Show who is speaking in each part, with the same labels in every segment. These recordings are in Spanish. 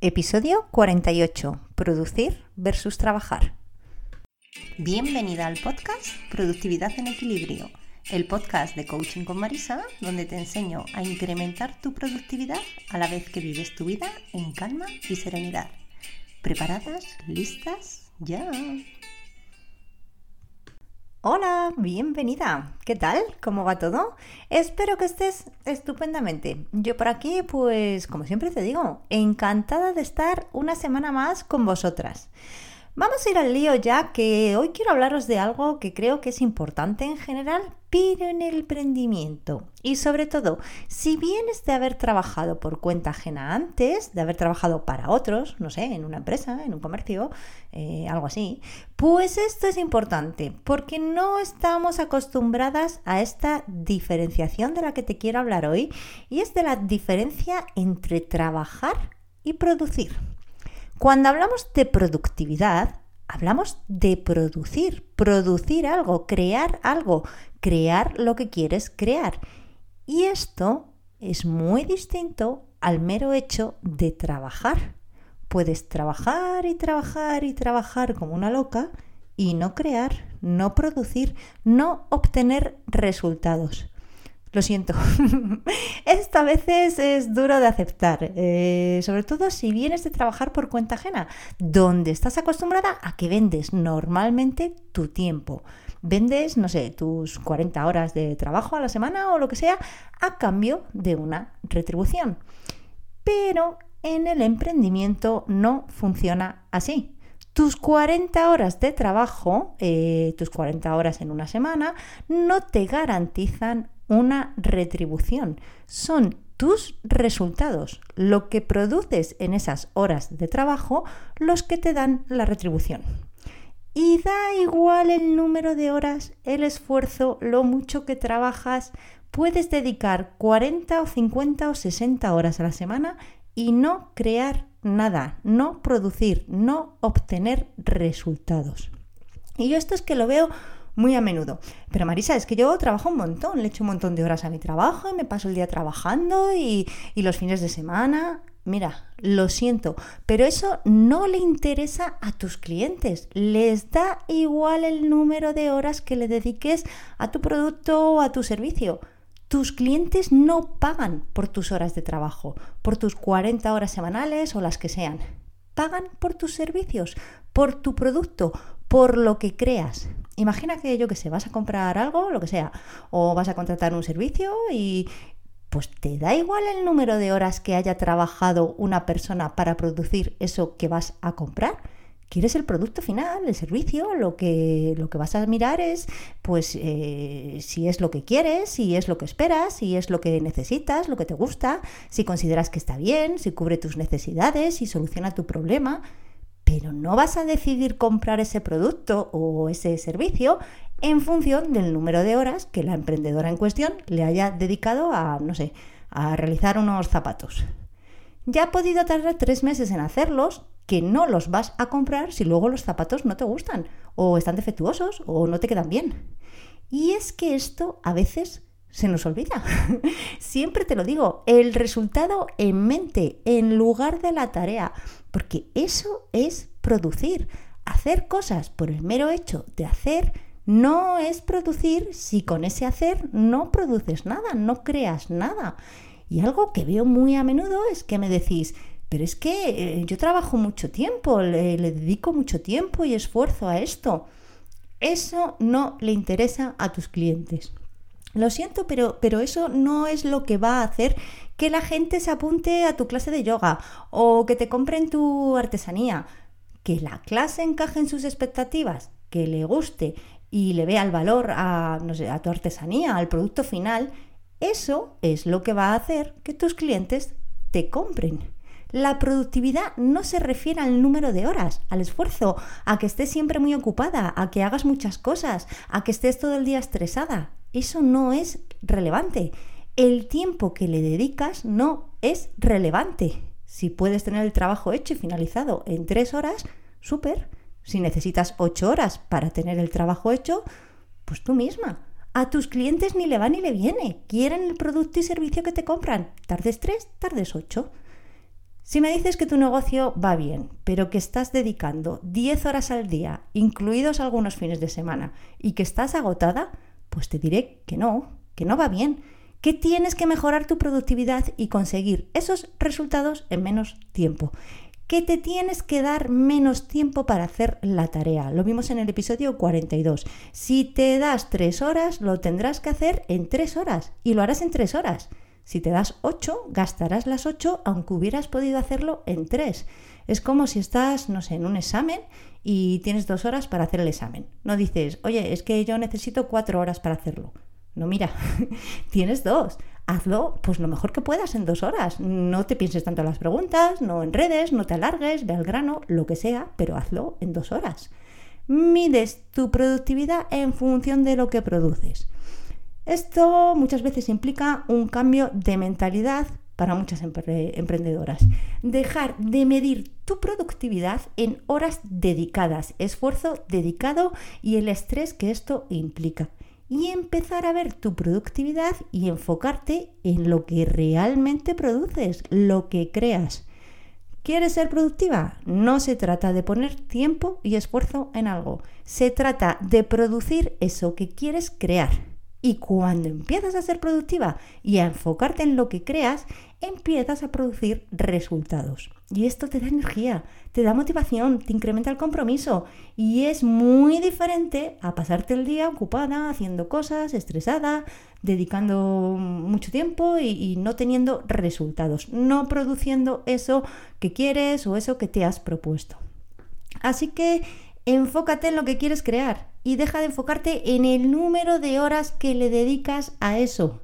Speaker 1: Episodio 48. Producir versus trabajar. Bienvenida al podcast Productividad en Equilibrio, el podcast de Coaching con Marisa, donde te enseño a incrementar tu productividad a la vez que vives tu vida en calma y serenidad. ¿Preparadas? ¿Listas? ¡Ya! Hola, bienvenida. ¿Qué tal? ¿Cómo va todo? Espero que estés estupendamente. Yo por aquí, pues, como siempre te digo, encantada de estar una semana más con vosotras. Vamos a ir al lío ya que hoy quiero hablaros de algo que creo que es importante en general, pero en el emprendimiento. Y sobre todo, si vienes de haber trabajado por cuenta ajena antes, de haber trabajado para otros, no sé, en una empresa, en un comercio, eh, algo así, pues esto es importante porque no estamos acostumbradas a esta diferenciación de la que te quiero hablar hoy y es de la diferencia entre trabajar y producir. Cuando hablamos de productividad, hablamos de producir, producir algo, crear algo, crear lo que quieres crear. Y esto es muy distinto al mero hecho de trabajar. Puedes trabajar y trabajar y trabajar como una loca y no crear, no producir, no obtener resultados. Lo siento. Esto a veces es duro de aceptar, eh, sobre todo si vienes de trabajar por cuenta ajena, donde estás acostumbrada a que vendes normalmente tu tiempo. Vendes, no sé, tus 40 horas de trabajo a la semana o lo que sea a cambio de una retribución. Pero en el emprendimiento no funciona así tus 40 horas de trabajo, eh, tus 40 horas en una semana, no te garantizan una retribución. Son tus resultados, lo que produces en esas horas de trabajo, los que te dan la retribución. Y da igual el número de horas, el esfuerzo, lo mucho que trabajas, puedes dedicar 40 o 50 o 60 horas a la semana y no crear nada, no producir, no obtener resultados. Y yo esto es que lo veo muy a menudo. Pero Marisa, es que yo trabajo un montón, le echo un montón de horas a mi trabajo y me paso el día trabajando y, y los fines de semana. Mira, lo siento, pero eso no le interesa a tus clientes. Les da igual el número de horas que le dediques a tu producto o a tu servicio. Tus clientes no pagan por tus horas de trabajo, por tus 40 horas semanales o las que sean. Pagan por tus servicios, por tu producto, por lo que creas. Imagina que yo que sé, vas a comprar algo, lo que sea, o vas a contratar un servicio y pues te da igual el número de horas que haya trabajado una persona para producir eso que vas a comprar. Quieres el producto final, el servicio, lo que, lo que vas a mirar es pues eh, si es lo que quieres, si es lo que esperas, si es lo que necesitas, lo que te gusta, si consideras que está bien, si cubre tus necesidades, si soluciona tu problema pero no vas a decidir comprar ese producto o ese servicio en función del número de horas que la emprendedora en cuestión le haya dedicado a, no sé, a realizar unos zapatos. Ya ha podido tardar tres meses en hacerlos, que no los vas a comprar si luego los zapatos no te gustan, o están defectuosos, o no te quedan bien. Y es que esto a veces se nos olvida. Siempre te lo digo, el resultado en mente en lugar de la tarea, porque eso es producir. Hacer cosas por el mero hecho de hacer no es producir si con ese hacer no produces nada, no creas nada. Y algo que veo muy a menudo es que me decís, pero es que eh, yo trabajo mucho tiempo, le dedico mucho tiempo y esfuerzo a esto. Eso no le interesa a tus clientes. Lo siento, pero, pero eso no es lo que va a hacer que la gente se apunte a tu clase de yoga o que te compren tu artesanía. Que la clase encaje en sus expectativas, que le guste y le vea el valor a, no sé, a tu artesanía, al producto final, eso es lo que va a hacer que tus clientes te compren. La productividad no se refiere al número de horas, al esfuerzo, a que estés siempre muy ocupada, a que hagas muchas cosas, a que estés todo el día estresada. Eso no es relevante. El tiempo que le dedicas no es relevante. Si puedes tener el trabajo hecho y finalizado en tres horas, súper. Si necesitas ocho horas para tener el trabajo hecho, pues tú misma. A tus clientes ni le va ni le viene. Quieren el producto y servicio que te compran. Tardes tres, tardes ocho. Si me dices que tu negocio va bien, pero que estás dedicando 10 horas al día, incluidos algunos fines de semana, y que estás agotada, pues te diré que no, que no va bien, que tienes que mejorar tu productividad y conseguir esos resultados en menos tiempo que te tienes que dar menos tiempo para hacer la tarea. Lo vimos en el episodio 42. Si te das tres horas, lo tendrás que hacer en tres horas y lo harás en tres horas. Si te das ocho, gastarás las ocho aunque hubieras podido hacerlo en tres. Es como si estás, no sé, en un examen y tienes dos horas para hacer el examen. No dices, oye, es que yo necesito cuatro horas para hacerlo. No, mira, tienes dos hazlo pues lo mejor que puedas en dos horas. No te pienses tanto en las preguntas, no en redes, no te alargues, ve al grano, lo que sea, pero hazlo en dos horas. Mides tu productividad en función de lo que produces. Esto muchas veces implica un cambio de mentalidad para muchas emprendedoras. Dejar de medir tu productividad en horas dedicadas, esfuerzo dedicado y el estrés que esto implica y empezar a ver tu productividad y enfocarte en lo que realmente produces, lo que creas. ¿Quieres ser productiva? No se trata de poner tiempo y esfuerzo en algo, se trata de producir eso que quieres crear. Y cuando empiezas a ser productiva y a enfocarte en lo que creas, empiezas a producir resultados. Y esto te da energía, te da motivación, te incrementa el compromiso. Y es muy diferente a pasarte el día ocupada, haciendo cosas, estresada, dedicando mucho tiempo y, y no teniendo resultados, no produciendo eso que quieres o eso que te has propuesto. Así que enfócate en lo que quieres crear y deja de enfocarte en el número de horas que le dedicas a eso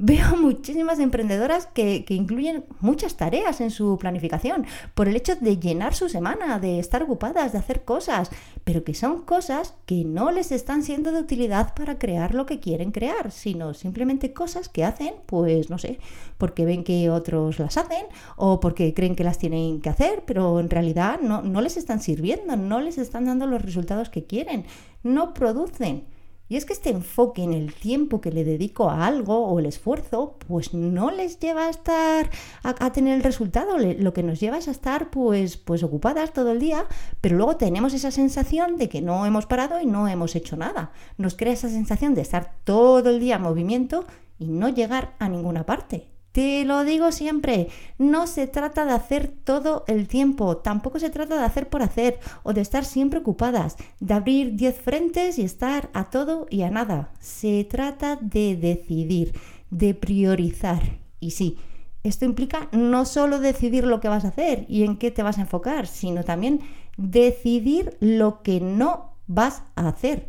Speaker 1: veo muchísimas emprendedoras que, incluyen muchas tareas en su planificación por el hecho de llenar su semana, de estar ocupadas, de hacer cosas, pero que son cosas que no les están siendo de utilidad para crear lo que quieren crear, sino simplemente cosas que hacen, pues no sé, porque ven que otros las hacen o porque creen que las tienen que hacer, pero en realidad no, no les están sirviendo, no les están dando los resultados que quieren, no producen. Y es que este enfoque en el tiempo que le dedico a algo o el esfuerzo, pues no les lleva a estar a, tener el resultado. lo que nos lleva es a estar pues, pues ocupadas todo el día, pero luego tenemos esa sensación de que no hemos parado y no hemos hecho nada. Nos crea esa sensación de estar todo el día en movimiento y no llegar a ninguna parte. Te lo digo siempre, no se trata de hacer todo el tiempo, tampoco se trata de hacer por hacer o de estar siempre ocupadas, de abrir 10 frentes y estar a todo y a nada. Se trata de decidir, de priorizar. Y sí, esto implica no solo decidir lo que vas a hacer y en qué te vas a enfocar, sino también decidir lo que no vas a hacer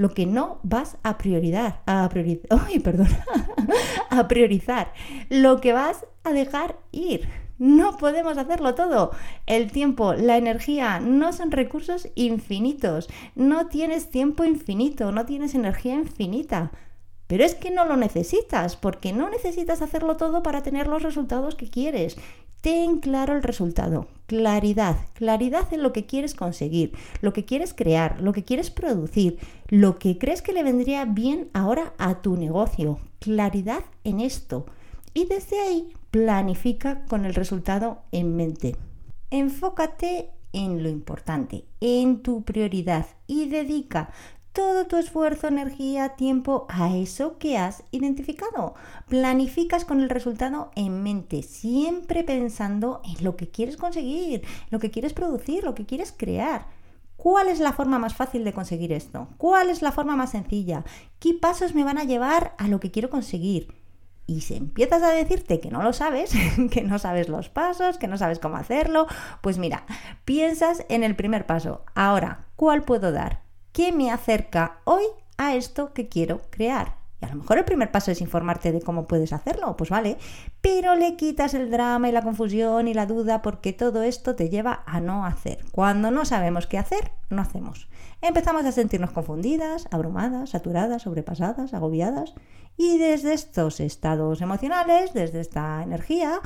Speaker 1: lo que no vas a priorizar, a a priorizar, lo que vas a dejar ir. No podemos hacerlo todo. El tiempo, la energía no son recursos infinitos. No tienes tiempo infinito, no tienes energía infinita. Pero es que no lo necesitas, porque no necesitas hacerlo todo para tener los resultados que quieres. Ten claro el resultado, claridad, claridad en lo que quieres conseguir, lo que quieres crear, lo que quieres producir, lo que crees que le vendría bien ahora a tu negocio, claridad en esto. Y desde ahí planifica con el resultado en mente. Enfócate en lo importante, en tu prioridad y dedica todo tu esfuerzo, energía, tiempo a eso que has identificado. Planificas con el resultado en mente, siempre pensando en lo que quieres conseguir, lo que quieres producir, lo que quieres crear. ¿Cuál es la forma más fácil de conseguir esto? ¿Cuál es la forma más sencilla? ¿Qué pasos me van a llevar a lo que quiero conseguir? Y si empiezas a decirte que no lo sabes, que no sabes los pasos, que no sabes cómo hacerlo, pues mira, piensas en el primer paso. Ahora, ¿cuál puedo dar? ¿Qué me acerca hoy a esto que quiero crear? Y a lo mejor el primer paso es informarte de cómo puedes hacerlo, pues vale, pero le quitas el drama y la confusión y la duda porque todo esto te lleva a no hacer. Cuando no sabemos qué hacer, no hacemos. Empezamos a sentirnos confundidas, abrumadas, saturadas, sobrepasadas, agobiadas y desde estos estados emocionales, desde esta energía,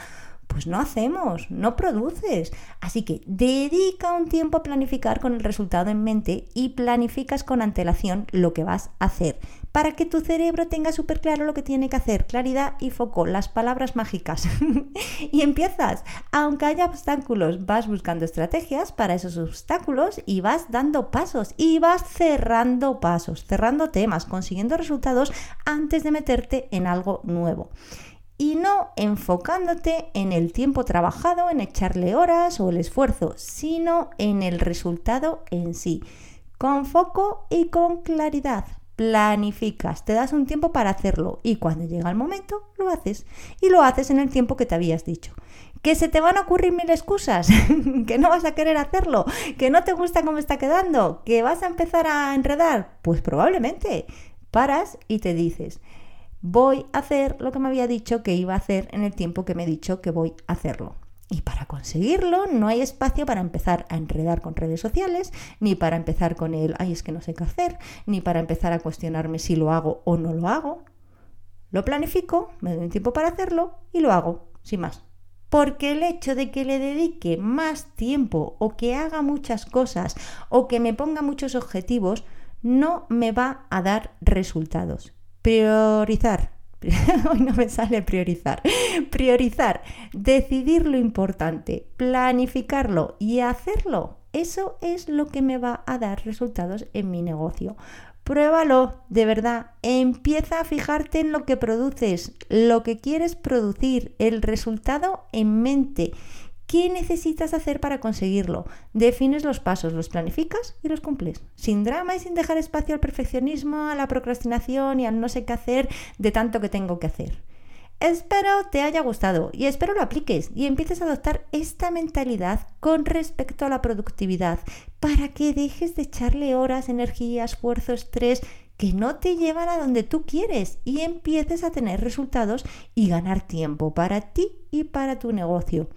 Speaker 1: pues no hacemos, no produces. Así que dedica un tiempo a planificar con el resultado en mente y planificas con antelación lo que vas a hacer para que tu cerebro tenga súper claro lo que tiene que hacer, claridad y foco, las palabras mágicas. y empiezas, aunque haya obstáculos, vas buscando estrategias para esos obstáculos y vas dando pasos y vas cerrando pasos, cerrando temas, consiguiendo resultados antes de meterte en algo nuevo y no enfocándote en el tiempo trabajado, en echarle horas o el esfuerzo, sino en el resultado en sí. Con foco y con claridad. Planificas, te das un tiempo para hacerlo y cuando llega el momento lo haces y lo haces en el tiempo que te habías dicho. Que se te van a ocurrir mil excusas, que no vas a querer hacerlo, que no te gusta cómo está quedando, que vas a empezar a enredar, pues probablemente paras y te dices, voy a hacer lo que me había dicho que iba a hacer en el tiempo que me he dicho que voy a hacerlo. Y para conseguirlo no hay espacio para empezar a enredar con redes sociales, ni para empezar con el, ay, es que no sé qué hacer, ni para empezar a cuestionarme si lo hago o no lo hago. Lo planifico, me doy un tiempo para hacerlo y lo hago, sin más. Porque el hecho de que le dedique más tiempo o que haga muchas cosas o que me ponga muchos objetivos no me va a dar resultados. Priorizar. Hoy no me sale priorizar. Priorizar, decidir lo importante, planificarlo y hacerlo. Eso es lo que me va a dar resultados en mi negocio. Pruébalo, de verdad. Empieza a fijarte en lo que produces, lo que quieres producir, el resultado en mente ¿Qué necesitas hacer para conseguirlo? Defines los pasos, los planificas y los cumples. Sin drama y sin dejar espacio al perfeccionismo, a la procrastinación y al no sé qué hacer de tanto que tengo que hacer. Espero te haya gustado y espero lo apliques y empieces a adoptar esta mentalidad con respecto a la productividad para que dejes de echarle horas, energía, esfuerzo, estrés que no te llevan a donde tú quieres y empieces a tener resultados y ganar tiempo para ti y para tu negocio.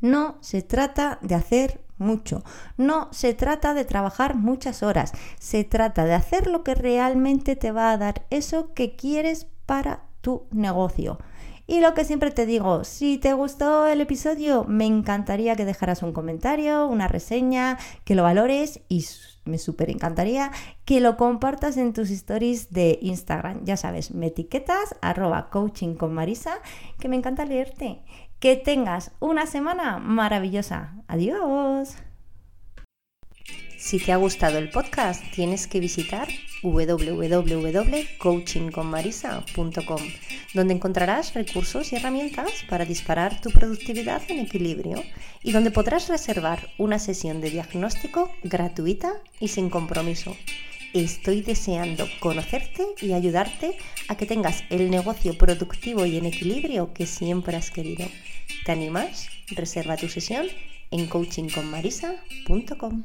Speaker 1: No se trata de hacer mucho, no se trata de trabajar muchas horas, se trata de hacer lo que realmente te va a dar eso que quieres para tu negocio. Y lo que siempre te digo, si te gustó el episodio, me encantaría que dejaras un comentario, una reseña, que lo valores y me súper encantaría que lo compartas en tus stories de Instagram. Ya sabes, me etiquetas arroba coaching con Marisa, que me encanta leerte. Que tengas una semana maravillosa. Adiós. Si te ha gustado el podcast, tienes que visitar www.coachingconmarisa.com, donde encontrarás recursos y herramientas para disparar tu productividad en equilibrio y donde podrás reservar una sesión de diagnóstico gratuita y sin compromiso. Estoy deseando conocerte y ayudarte a que tengas el negocio productivo y en equilibrio que siempre has querido. ¿Te animas? Reserva tu sesión en coachingconmarisa.com.